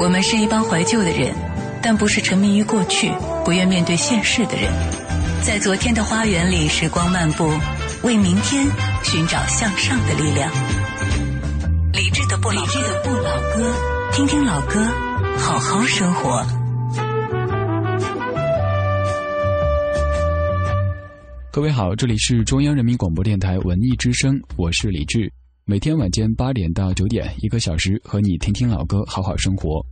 我们是一帮怀旧的人，但不是沉迷于过去、不愿面对现实的人。在昨天的花园里，时光漫步，为明天寻找向上的力量。理智的不理智的不老歌，听听老歌，好好生活。各位好，这里是中央人民广播电台文艺之声，我是李志。每天晚间八点到九点，一个小时和你听听老歌，好好生活。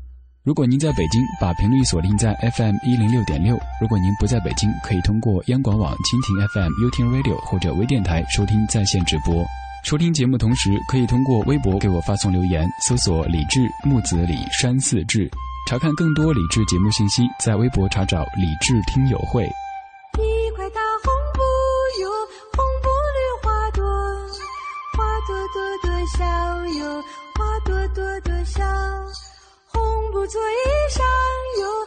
如果您在北京，把频率锁定在 FM 一零六点六；如果您不在北京，可以通过央广网、蜻蜓 FM、优听 Radio 或者微电台收听在线直播。收听节目同时，可以通过微博给我发送留言，搜索“李志木子李山寺志”，查看更多李志节目信息，在微博查找“李志听友会”。一块大红布哟，红笑哟，花朵朵朵笑。红布做衣裳哟，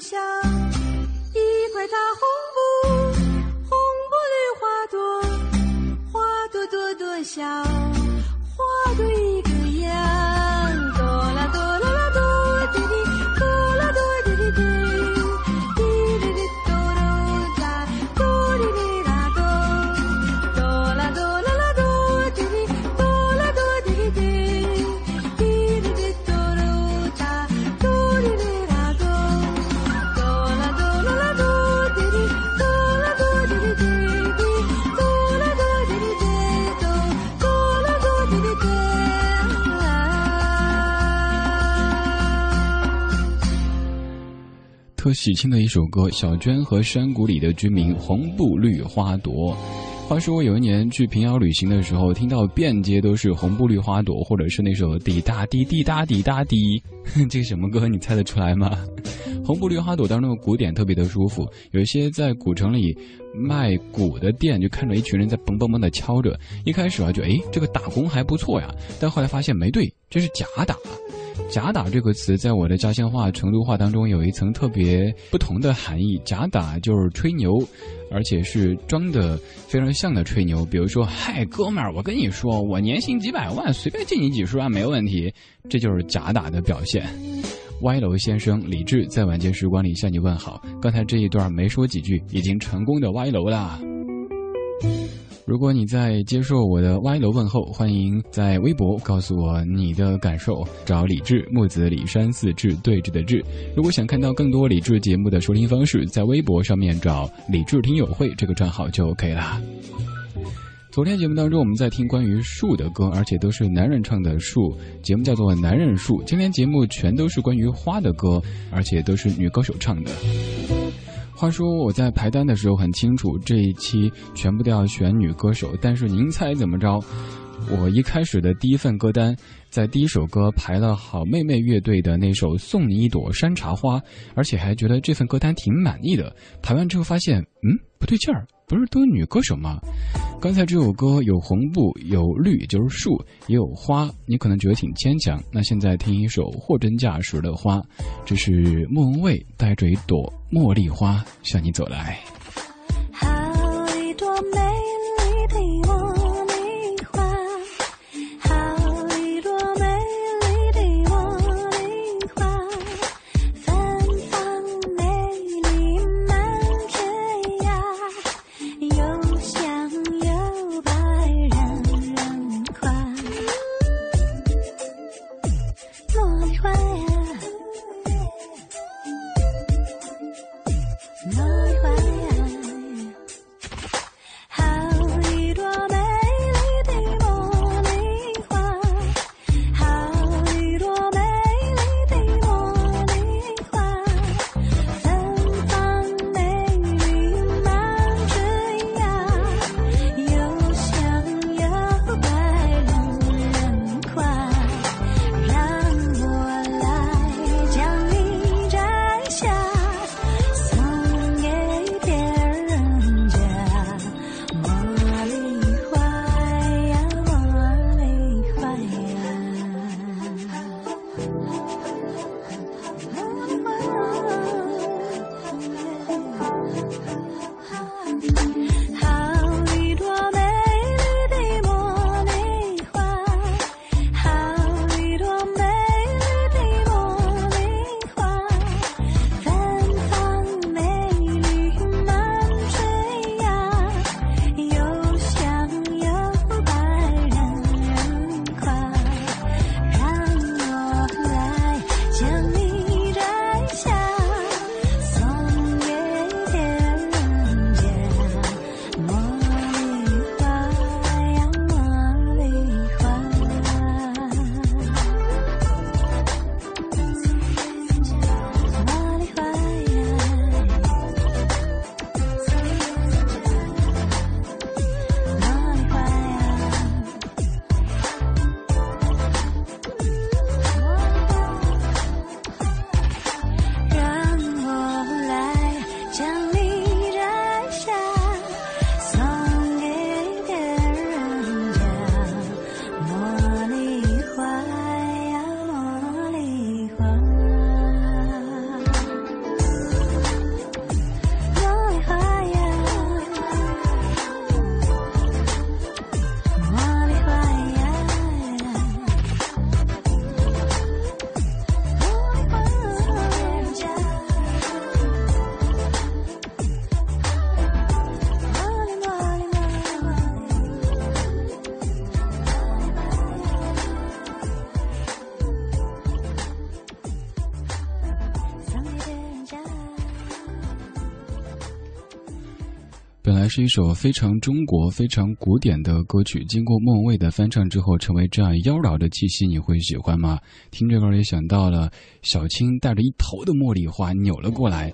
像一块大红布红布绿花朵花朵朵朵笑喜庆的一首歌，小娟和山谷里的居民，红布绿花朵。话说我有一年去平遥旅行的时候，听到遍街都是红布绿花朵，或者是那首滴答滴滴答滴答滴，这个什么歌？你猜得出来吗？红布绿花朵当中的鼓点特别的舒服，有一些在古城里卖鼓的店，就看着一群人在嘣嘣嘣的敲着。一开始啊，就哎这个打工还不错呀，但后来发现没对，这是假打。假打这个词，在我的家乡话、成都话当中，有一层特别不同的含义。假打就是吹牛，而且是装的非常像的吹牛。比如说，嗨，哥们儿，我跟你说，我年薪几百万，随便借你几十万没问题。这就是假打的表现。歪楼先生李志在晚间时光里向你问好。刚才这一段没说几句，已经成功的歪楼啦。如果你在接受我的歪楼问候，欢迎在微博告诉我你的感受。找李志木子李山寺志对峙的志。如果想看到更多李志节目的收听方式，在微博上面找李志听友会这个账号就 OK 了。昨天节目当中，我们在听关于树的歌，而且都是男人唱的树，节目叫做《男人树》。今天节目全都是关于花的歌，而且都是女歌手唱的。话说我在排单的时候很清楚，这一期全部都要选女歌手，但是您猜怎么着？我一开始的第一份歌单，在第一首歌排了好妹妹乐队的那首《送你一朵山茶花》，而且还觉得这份歌单挺满意的。排完之后发现，嗯，不对劲儿，不是都有女歌手吗？刚才这首歌有红布，有绿，就是树，也有花，你可能觉得挺牵强。那现在听一首货真价实的花，这是莫文蔚带着一朵茉莉花向你走来。好一朵美是一首非常中国、非常古典的歌曲，经过莫文蔚的翻唱之后，成为这样妖娆的气息，你会喜欢吗？听这歌也想到了小青带着一头的茉莉花扭了过来，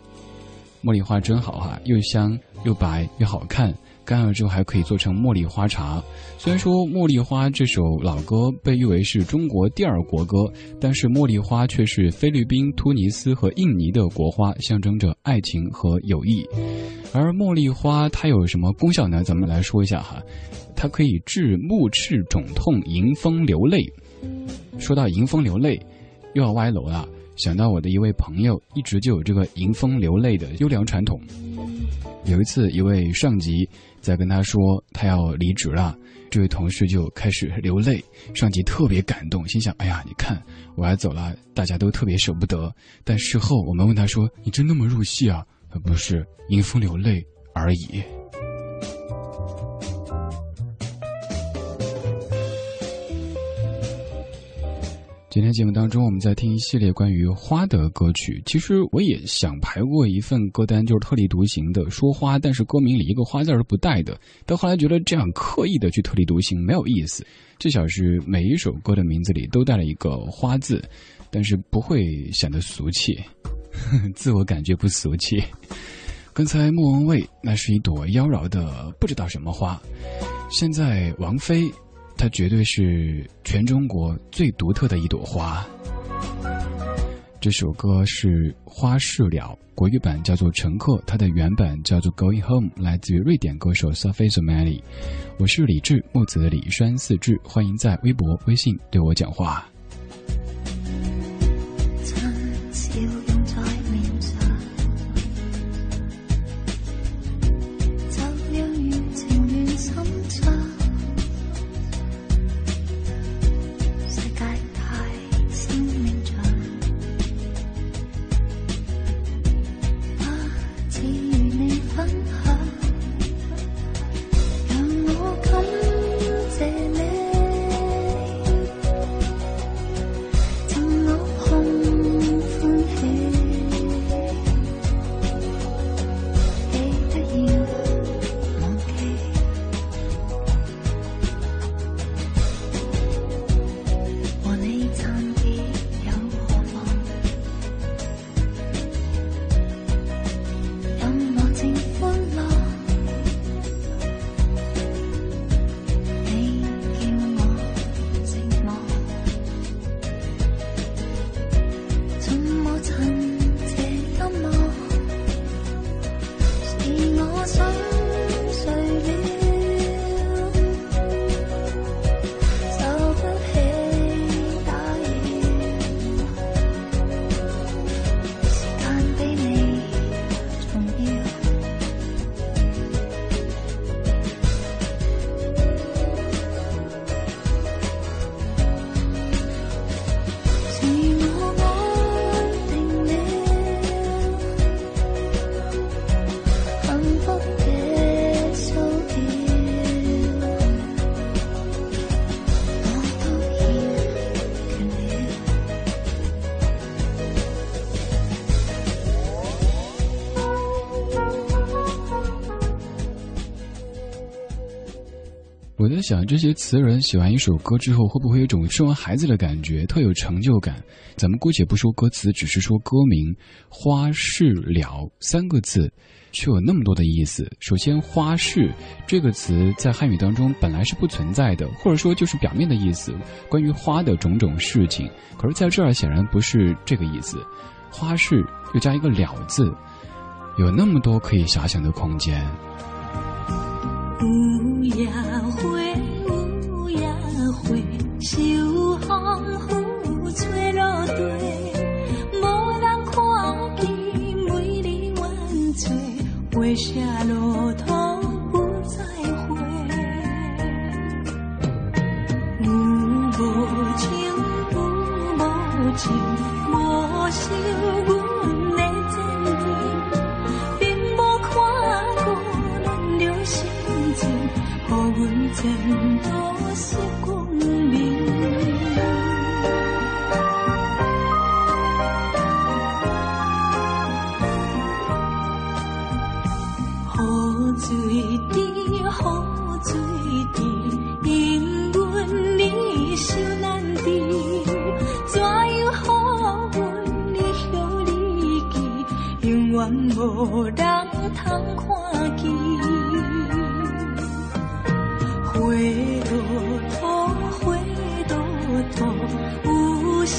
茉莉花真好哈，又香又白又好看。干了之后还可以做成茉莉花茶。虽然说《茉莉花》这首老歌被誉为是中国第二国歌，但是茉莉花却是菲律宾、突尼斯和印尼的国花，象征着爱情和友谊。而茉莉花它有什么功效呢？咱们来说一下哈，它可以治目赤肿痛、迎风流泪。说到迎风流泪，又要歪楼了。想到我的一位朋友，一直就有这个迎风流泪的优良传统。有一次，一位上级。在跟他说他要离职了，这位同事就开始流泪，上级特别感动，心想：哎呀，你看我要走了，大家都特别舍不得。但事后我们问他说：“你真那么入戏啊？”他不是，迎风流泪而已。今天节目当中，我们在听一系列关于花的歌曲。其实我也想排过一份歌单，就是特立独行的说花，但是歌名里一个花字是不带的。到后来觉得这样刻意的去特立独行没有意思，至少是每一首歌的名字里都带了一个花字，但是不会显得俗气，自我感觉不俗气。刚才莫文蔚那是一朵妖娆的不知道什么花，现在王菲。它绝对是全中国最独特的一朵花。这首歌是《花事了》，国语版叫做《乘客》，它的原版叫做《Going Home》，来自于瑞典歌手 Sophie Somali。我是李志，木子李山四志，欢迎在微博、微信对我讲话。想，这些词人写完一首歌之后，会不会有种生完孩子的感觉，特有成就感？咱们姑且不说歌词，只是说歌名“花事了”三个字，却有那么多的意思。首先，“花事”这个词在汉语当中本来是不存在的，或者说就是表面的意思，关于花的种种事情。可是在这儿显然不是这个意思，“花事”又加一个“了”字，有那么多可以遐想的空间。有夜花，有夜花，秋风雨吹落地，无人看见美丽万岁，花谢落土不再回。有无情，有无情，无收阮的真情，并无看过咱俩心情，予阮前无人通看见。花落土，花落土，有啥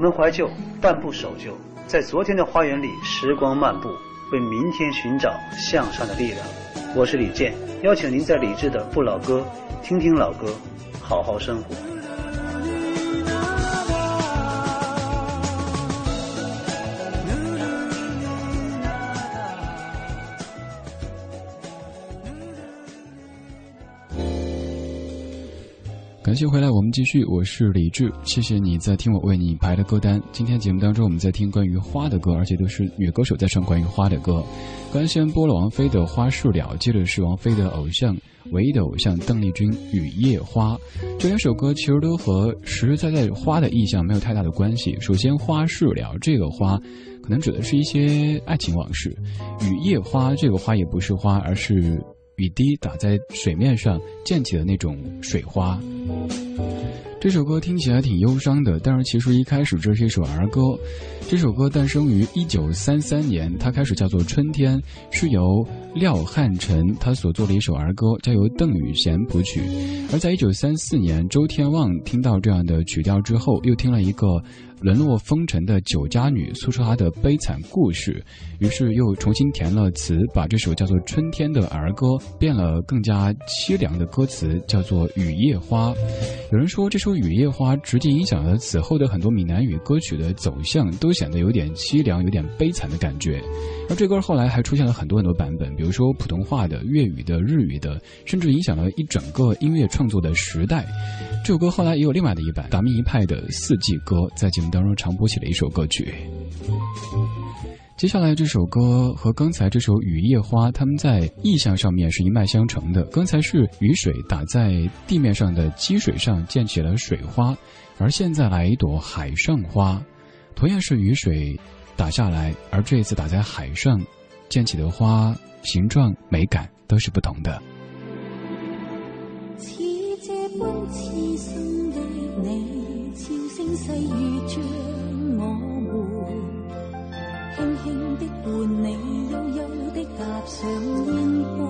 们怀旧，但不守旧。在昨天的花园里，时光漫步，为明天寻找向上的力量。我是李健，邀请您在理智的不老歌，听听老歌，好好生活。感谢回来，我们继续。我是李志，谢谢你在听我为你排的歌单。今天节目当中，我们在听关于花的歌，而且都是女歌手在唱关于花的歌。刚先播了王菲的《花事了》，接着是王菲的偶像，唯一的偶像邓丽君《雨夜花》。这两首歌其实都和实实在在花的意象没有太大的关系。首先，《花事了》这个花，可能指的是一些爱情往事；《雨夜花》这个花也不是花，而是。雨滴打在水面上溅起的那种水花。这首歌听起来挺忧伤的，但是其实一开始这是一首儿歌。这首歌诞生于一九三三年，它开始叫做《春天》，是由廖汉臣他所做的一首儿歌，交由邓雨贤谱曲。而在一九三四年，周天旺听到这样的曲调之后，又听了一个。沦落风尘的酒家女诉说她的悲惨故事，于是又重新填了词，把这首叫做《春天》的儿歌变了更加凄凉的歌词，叫做《雨夜花》。有人说这首《雨夜花》直接影响了此后的很多闽南语歌曲的走向，都显得有点凄凉、有点悲惨的感觉。而这歌后来还出现了很多很多版本，比如说普通话的、粤语的、日语的，甚至影响了一整个音乐创作的时代。这首歌后来也有另外的一版达明一派的四季歌，在节目。当中常播起了一首歌曲。接下来这首歌和刚才这首《雨夜花》，他们在意象上面是一脉相承的。刚才是雨水打在地面上的积水上溅起了水花，而现在来一朵海上花，同样是雨水打下来，而这次打在海上溅起的花，形状美感都是不同的。似这般痴心的你，悄声细语将我们轻轻的伴你，悠悠的踏上烟波，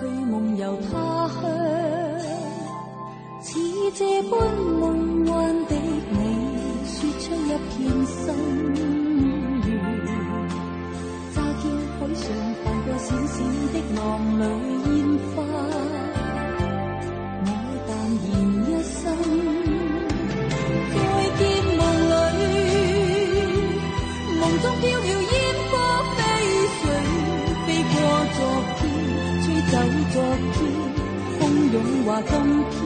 去梦游他乡。似这般梦幻的，一片心愿。乍见海上泛过闪闪的浪里烟花，我淡然一生。再见梦里，梦中飘渺烟花飞水，飞过昨天，吹走昨天，风涌话今天。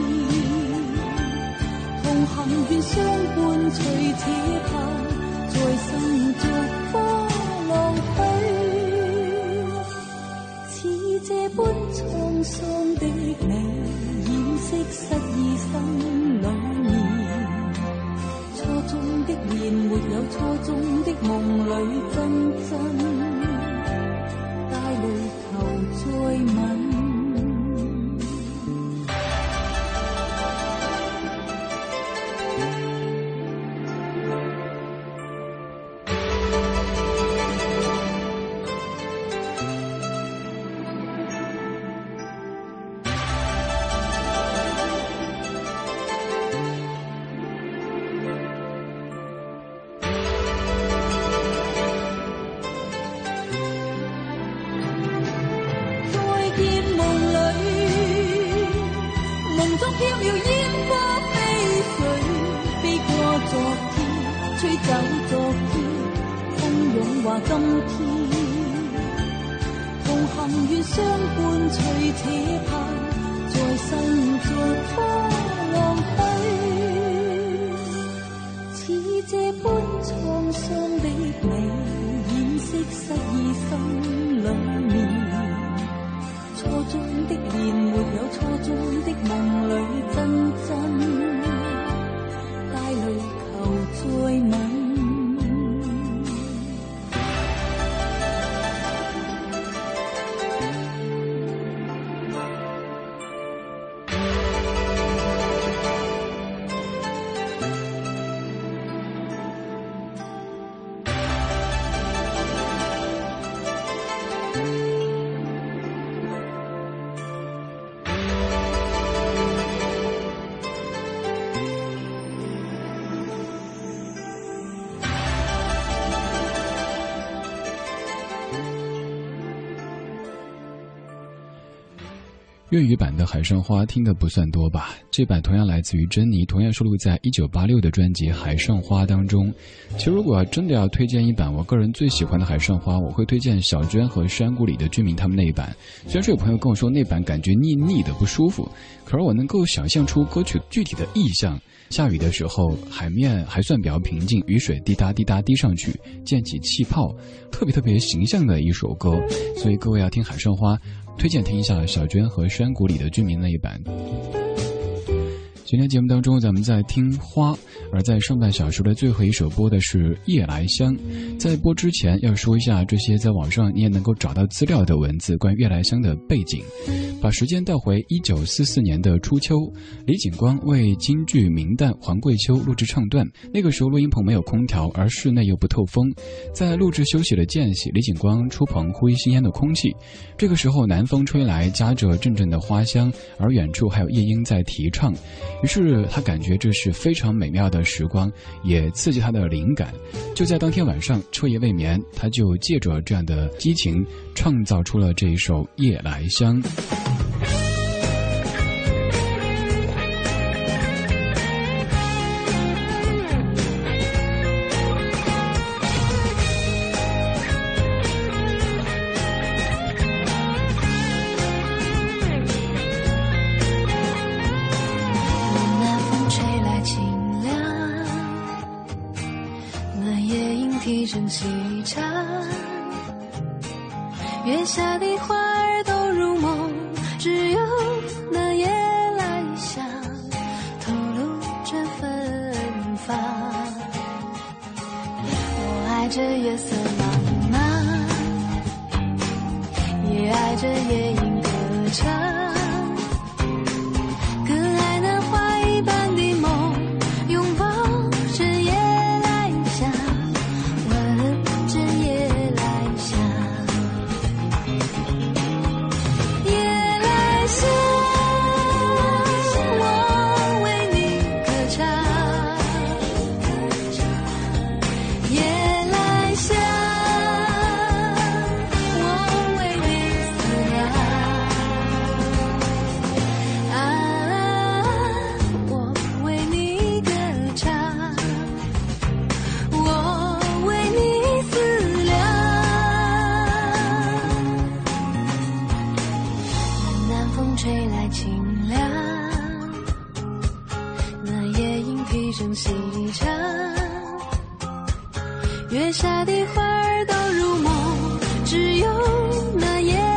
同行愿相伴随，且怕在生逐花浪去。似这般沧桑的你，掩饰失意心里面。初中。的年没有初中的梦里真真，粤语版的《海上花》听的不算多吧？这版同样来自于珍妮，同样收录在一九八六的专辑《海上花》当中。其实，如果要真的要推荐一版我个人最喜欢的《海上花》，我会推荐小娟和山谷里的居民他们那一版。虽然说有朋友跟我说那版感觉腻腻的不舒服，可是我能够想象出歌曲具体的意象。下雨的时候，海面还算比较平静，雨水滴答滴答滴上去，溅起气泡，特别特别形象的一首歌。所以各位要听《海上花》。推荐听一下小娟和山谷里的居民那一版。今天节目当中，咱们在听花，而在上半小时的最后一首播的是《夜来香》。在播之前，要说一下这些在网上你也能够找到资料的文字，关于《夜来香》的背景。把时间倒回一九四四年的初秋，李景光为京剧名旦黄桂秋录制唱段。那个时候录音棚没有空调，而室内又不透风，在录制休息的间隙，李景光出棚呼吸新鲜的空气。这个时候，南风吹来，夹着阵阵的花香，而远处还有夜莺在啼唱。于是他感觉这是非常美妙的时光，也刺激他的灵感。就在当天晚上彻夜未眠，他就借着这样的激情，创造出了这一首《夜来香》。月下的花儿都入梦只有那夜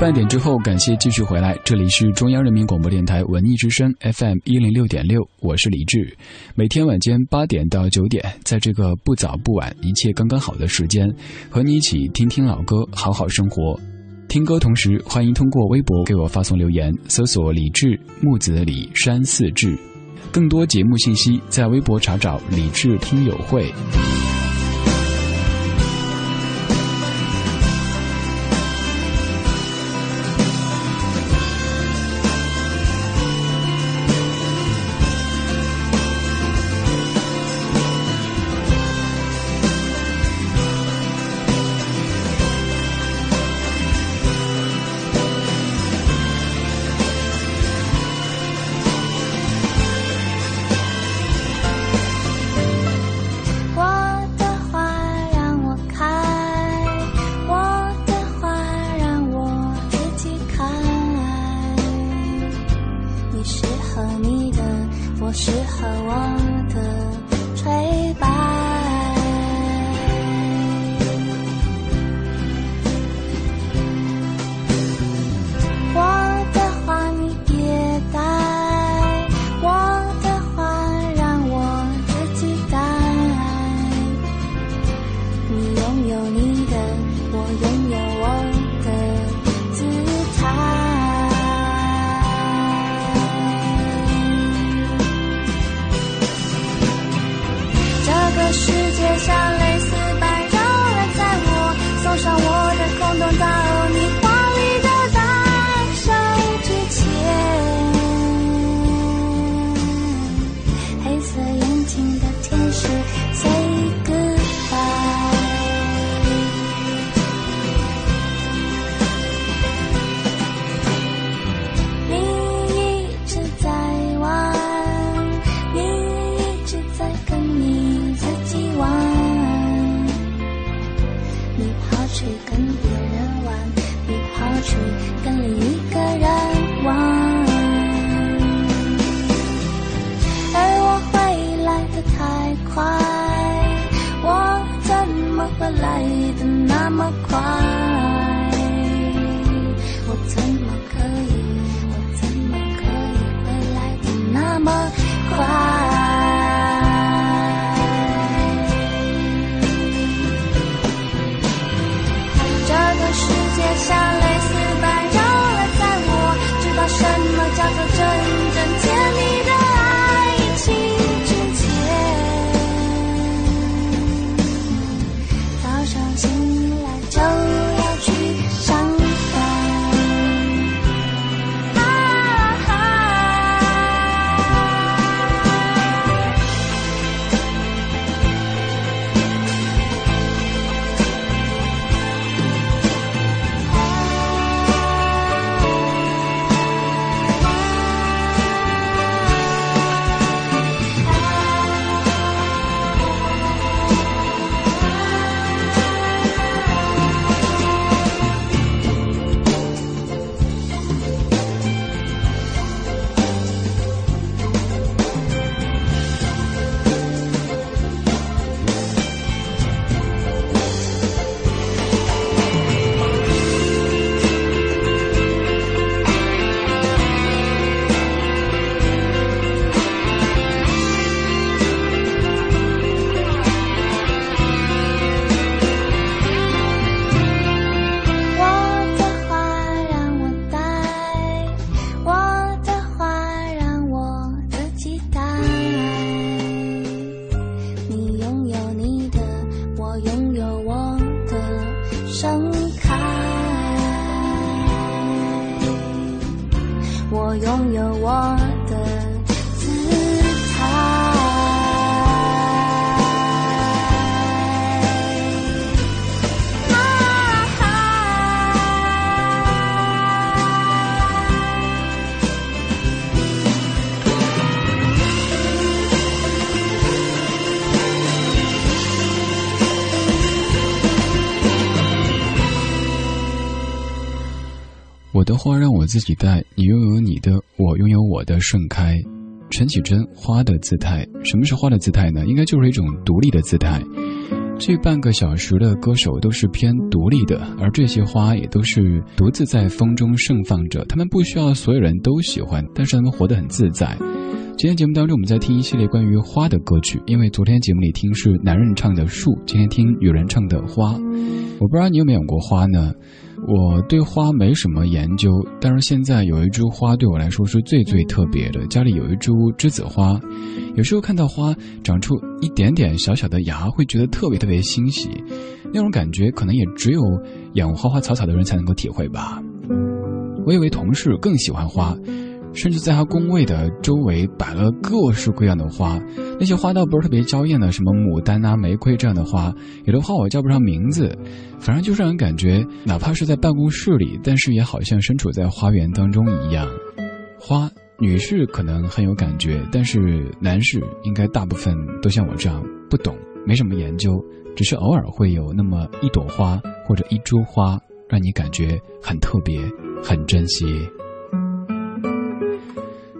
半点之后，感谢继续回来，这里是中央人民广播电台文艺之声 FM 一零六点六，我是李志。每天晚间八点到九点，在这个不早不晚、一切刚刚好的时间，和你一起听听老歌，好好生活。听歌同时，欢迎通过微博给我发送留言，搜索李志木子李山四志。更多节目信息，在微博查找李志听友会。花让我自己带，你拥有你的，我拥有我的盛开。陈绮贞，花的姿态，什么是花的姿态呢？应该就是一种独立的姿态。这半个小时的歌手都是偏独立的，而这些花也都是独自在风中盛放着。他们不需要所有人都喜欢，但是他们活得很自在。今天节目当中，我们在听一系列关于花的歌曲，因为昨天节目里听是男人唱的树，今天听女人唱的花。我不知道你有没有养过花呢？我对花没什么研究，但是现在有一株花对我来说是最最特别的。家里有一株栀子花，有时候看到花长出一点点小小的芽，会觉得特别特别欣喜。那种感觉可能也只有养花花草草的人才能够体会吧。我有位同事更喜欢花。甚至在他工位的周围摆了各式各样的花，那些花倒不是特别娇艳的，什么牡丹啊、玫瑰这样的花，有的花我叫不上名字，反正就让人感觉，哪怕是在办公室里，但是也好像身处在花园当中一样。花，女士可能很有感觉，但是男士应该大部分都像我这样不懂，没什么研究，只是偶尔会有那么一朵花或者一株花，让你感觉很特别，很珍惜。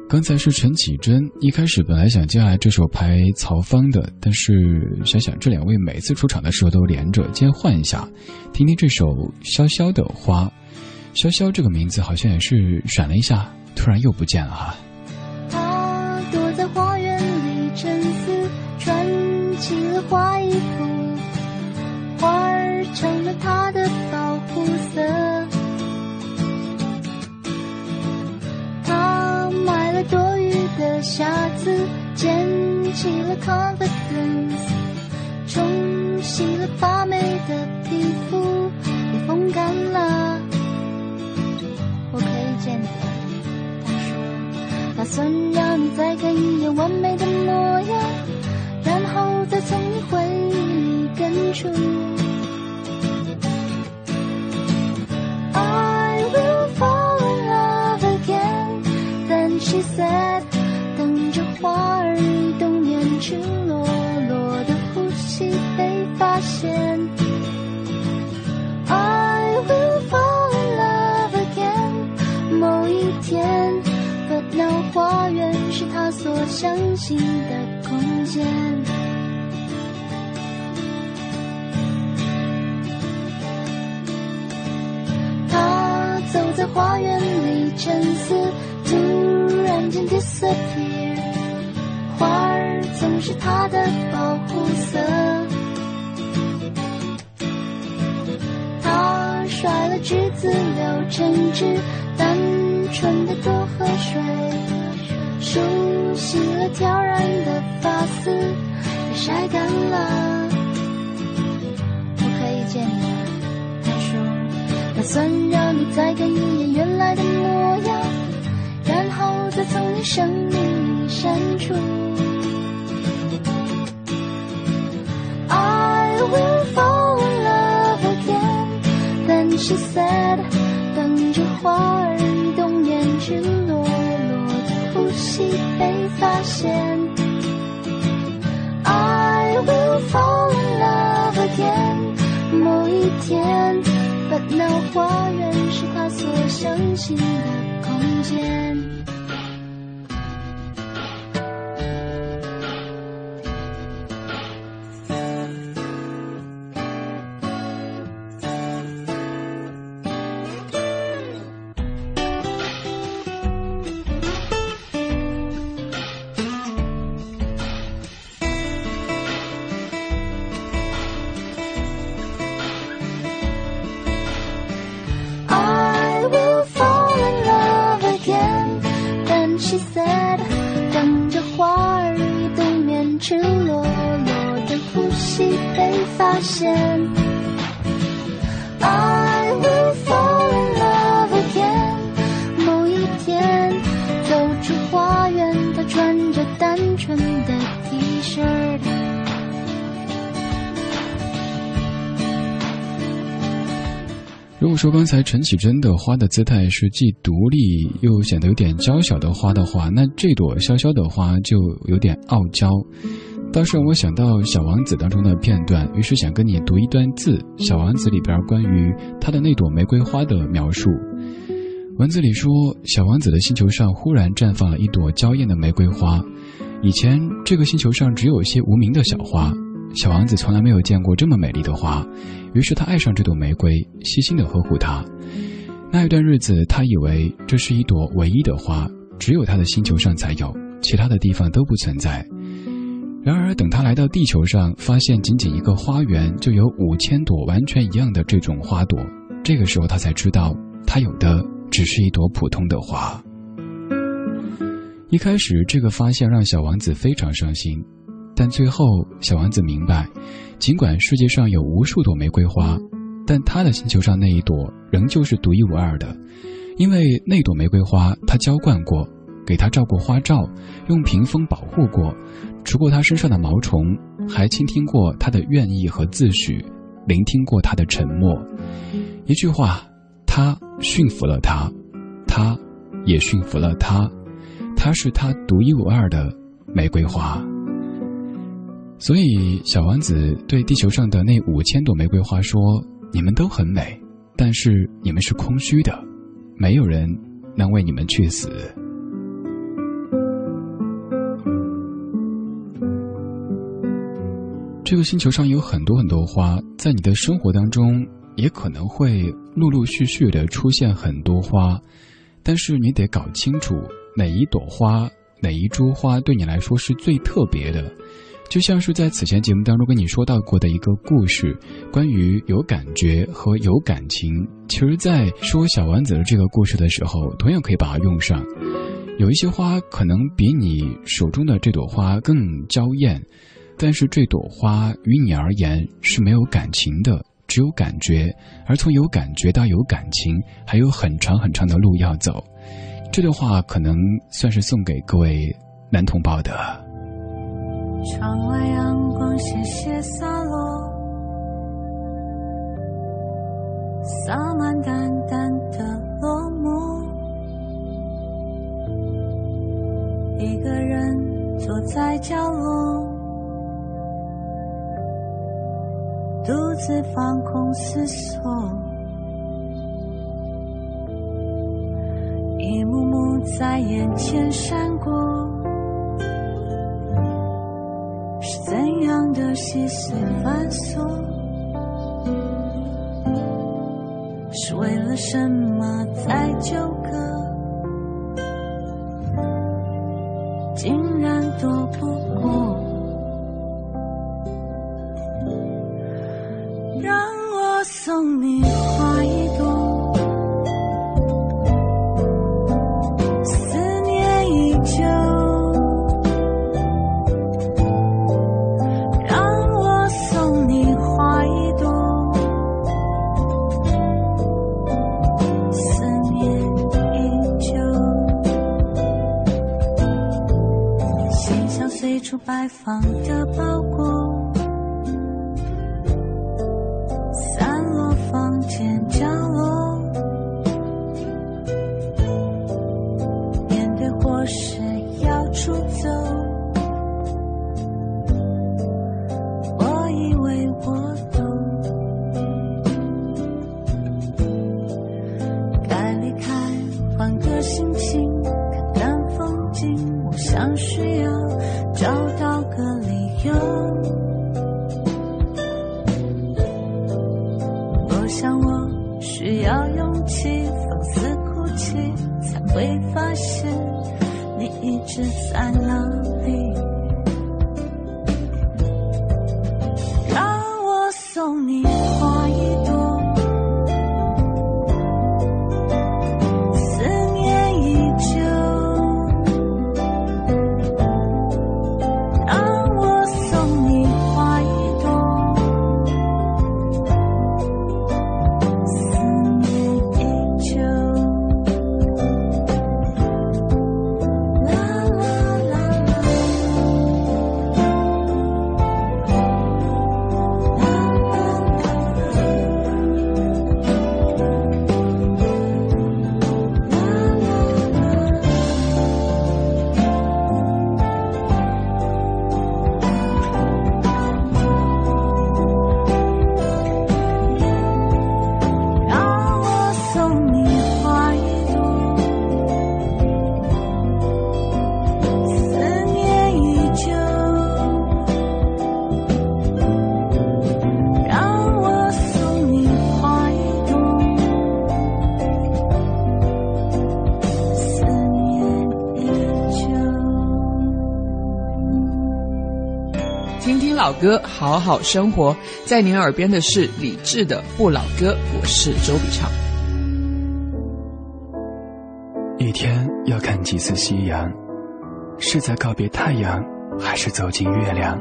刚才是陈绮贞，一开始本来想接下来这首排曹芳的，但是想想这两位每次出场的时候都连着，今天换一下，听听这首潇潇的花。潇潇这个名字好像也是闪了一下，突然又不见了哈。的瑕疵捡起了 confidence，冲洗了发霉的皮肤，也风干了。我可以见你了，他说，打算让你再看一眼完美的模样，然后再从你回忆里根除。I will fall in love again, then she said. 花儿冬眠，赤裸裸的呼吸被发现。I will fall in love again，某一天，But now 花园是他所相信的空间。他走在花园里沉思，突然间 disappear。是他的保护色，他甩了栀子柳橙汁，单纯的多喝水，梳洗了挑染的发丝，也晒干了。我可以见你了，他说，打算让你再看一眼原来的模样，然后再从你生命里删除。She said，等着花儿冬眠，赤裸裸的呼吸被发现。I will fall in love again，某一天烦恼花园是他所相信的 She said，等着花儿与冬眠赤裸裸的呼吸被发现。如果说刚才陈绮贞的花的姿态是既独立又显得有点娇小的花的话，那这朵潇潇的花就有点傲娇。倒是让我想到《小王子》当中的片段，于是想跟你读一段字，《小王子》里边关于他的那朵玫瑰花的描述。文字里说，小王子的星球上忽然绽放了一朵娇艳的玫瑰花。以前这个星球上只有些无名的小花，小王子从来没有见过这么美丽的花，于是他爱上这朵玫瑰，细心的呵护它。那一段日子，他以为这是一朵唯一的花，只有他的星球上才有，其他的地方都不存在。然而，等他来到地球上，发现仅仅一个花园就有五千朵完全一样的这种花朵，这个时候他才知道，他有的只是一朵普通的花。一开始，这个发现让小王子非常伤心，但最后，小王子明白，尽管世界上有无数朵玫瑰花，但他的星球上那一朵仍旧是独一无二的，因为那朵玫瑰花他浇灌过，给他照过花罩，用屏风保护过，除过他身上的毛虫，还倾听过他的愿意和自诩，聆听过他的沉默。一句话，他驯服了他，他也驯服了他。他是他独一无二的玫瑰花，所以小王子对地球上的那五千朵玫瑰花说：“你们都很美，但是你们是空虚的，没有人能为你们去死。”这个星球上有很多很多花，在你的生活当中也可能会陆陆续续的出现很多花，但是你得搞清楚。哪一朵花，哪一株花对你来说是最特别的？就像是在此前节目当中跟你说到过的一个故事，关于有感觉和有感情。其实，在说小丸子的这个故事的时候，同样可以把它用上。有一些花可能比你手中的这朵花更娇艳，但是这朵花于你而言是没有感情的，只有感觉。而从有感觉到有感情，还有很长很长的路要走。这段话可能算是送给各位男同胞的。窗外阳光斜斜洒落，洒满淡淡的落寞。一个人坐在角落，独自放空思索。一幕幕在眼前闪过，样的细繁琐？是为了什么在纠葛？我想我需要勇气，放肆哭泣，才会发现你一直在哪老歌，好好生活。在您耳边的是李志的《不老歌》，我是周笔畅。一天要看几次夕阳？是在告别太阳，还是走进月亮？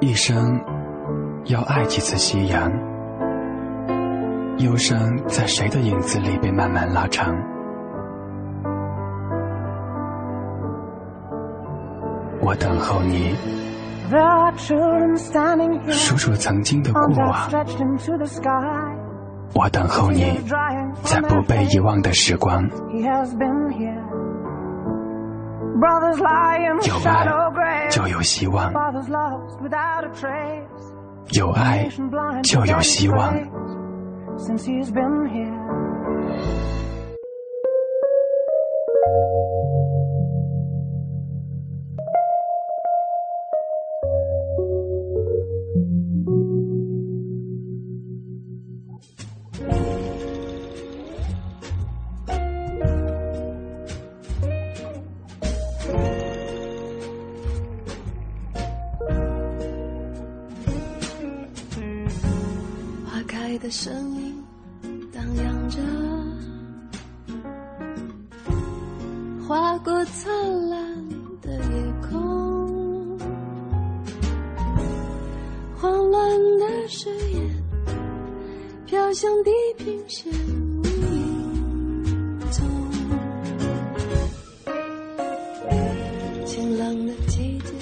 一生要爱几次夕阳？忧伤在谁的影子里被慢慢拉长？我等候你，数数曾经的过往。我等候你，在不被遗忘的时光。有爱就有希望，有爱就有希望。晴朗的季节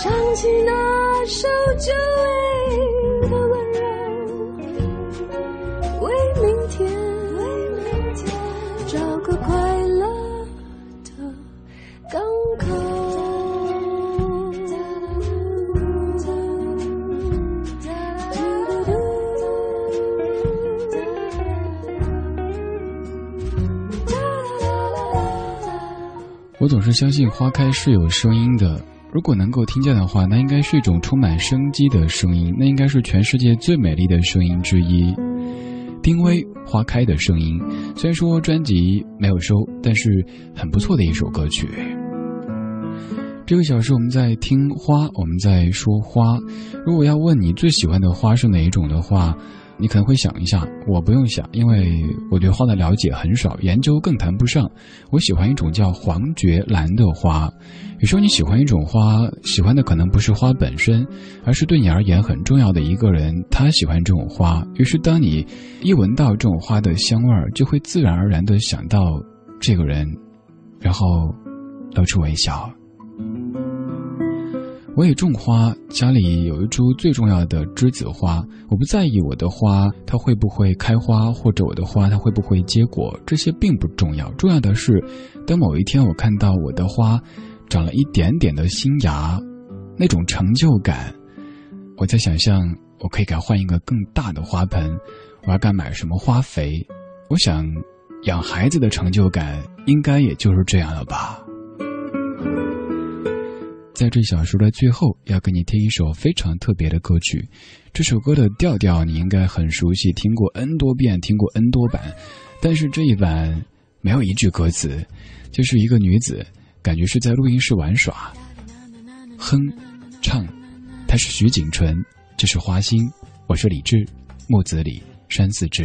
唱起那首久违的温柔为明天为明天找个快乐的港口我总是相信花开是有声音的。如果能够听见的话，那应该是一种充满生机的声音，那应该是全世界最美丽的声音之一。丁薇《花开的声音》，虽然说专辑没有收，但是很不错的一首歌曲。这个小时我们在听花，我们在说花。如果要问你最喜欢的花是哪一种的话，你可能会想一下，我不用想，因为我对花的了解很少，研究更谈不上。我喜欢一种叫黄觉兰的花。有时候你喜欢一种花，喜欢的可能不是花本身，而是对你而言很重要的一个人，他喜欢这种花。于是当你一闻到这种花的香味儿，就会自然而然的想到这个人，然后露出微笑。我也种花，家里有一株最重要的栀子花。我不在意我的花它会不会开花，或者我的花它会不会结果，这些并不重要。重要的是，当某一天我看到我的花长了一点点的新芽，那种成就感，我在想象我可以给换一个更大的花盆，我还敢买什么花肥？我想，养孩子的成就感应该也就是这样了吧。在这小说的最后，要给你听一首非常特别的歌曲。这首歌的调调你应该很熟悉，听过 N 多遍，听过 N 多版。但是这一版没有一句歌词，就是一个女子，感觉是在录音室玩耍，哼，唱。她是徐锦纯，这是花心，我是李志，木子李，山寺志。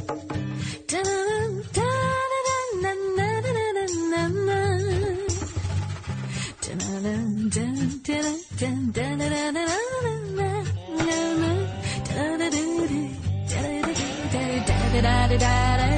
da da da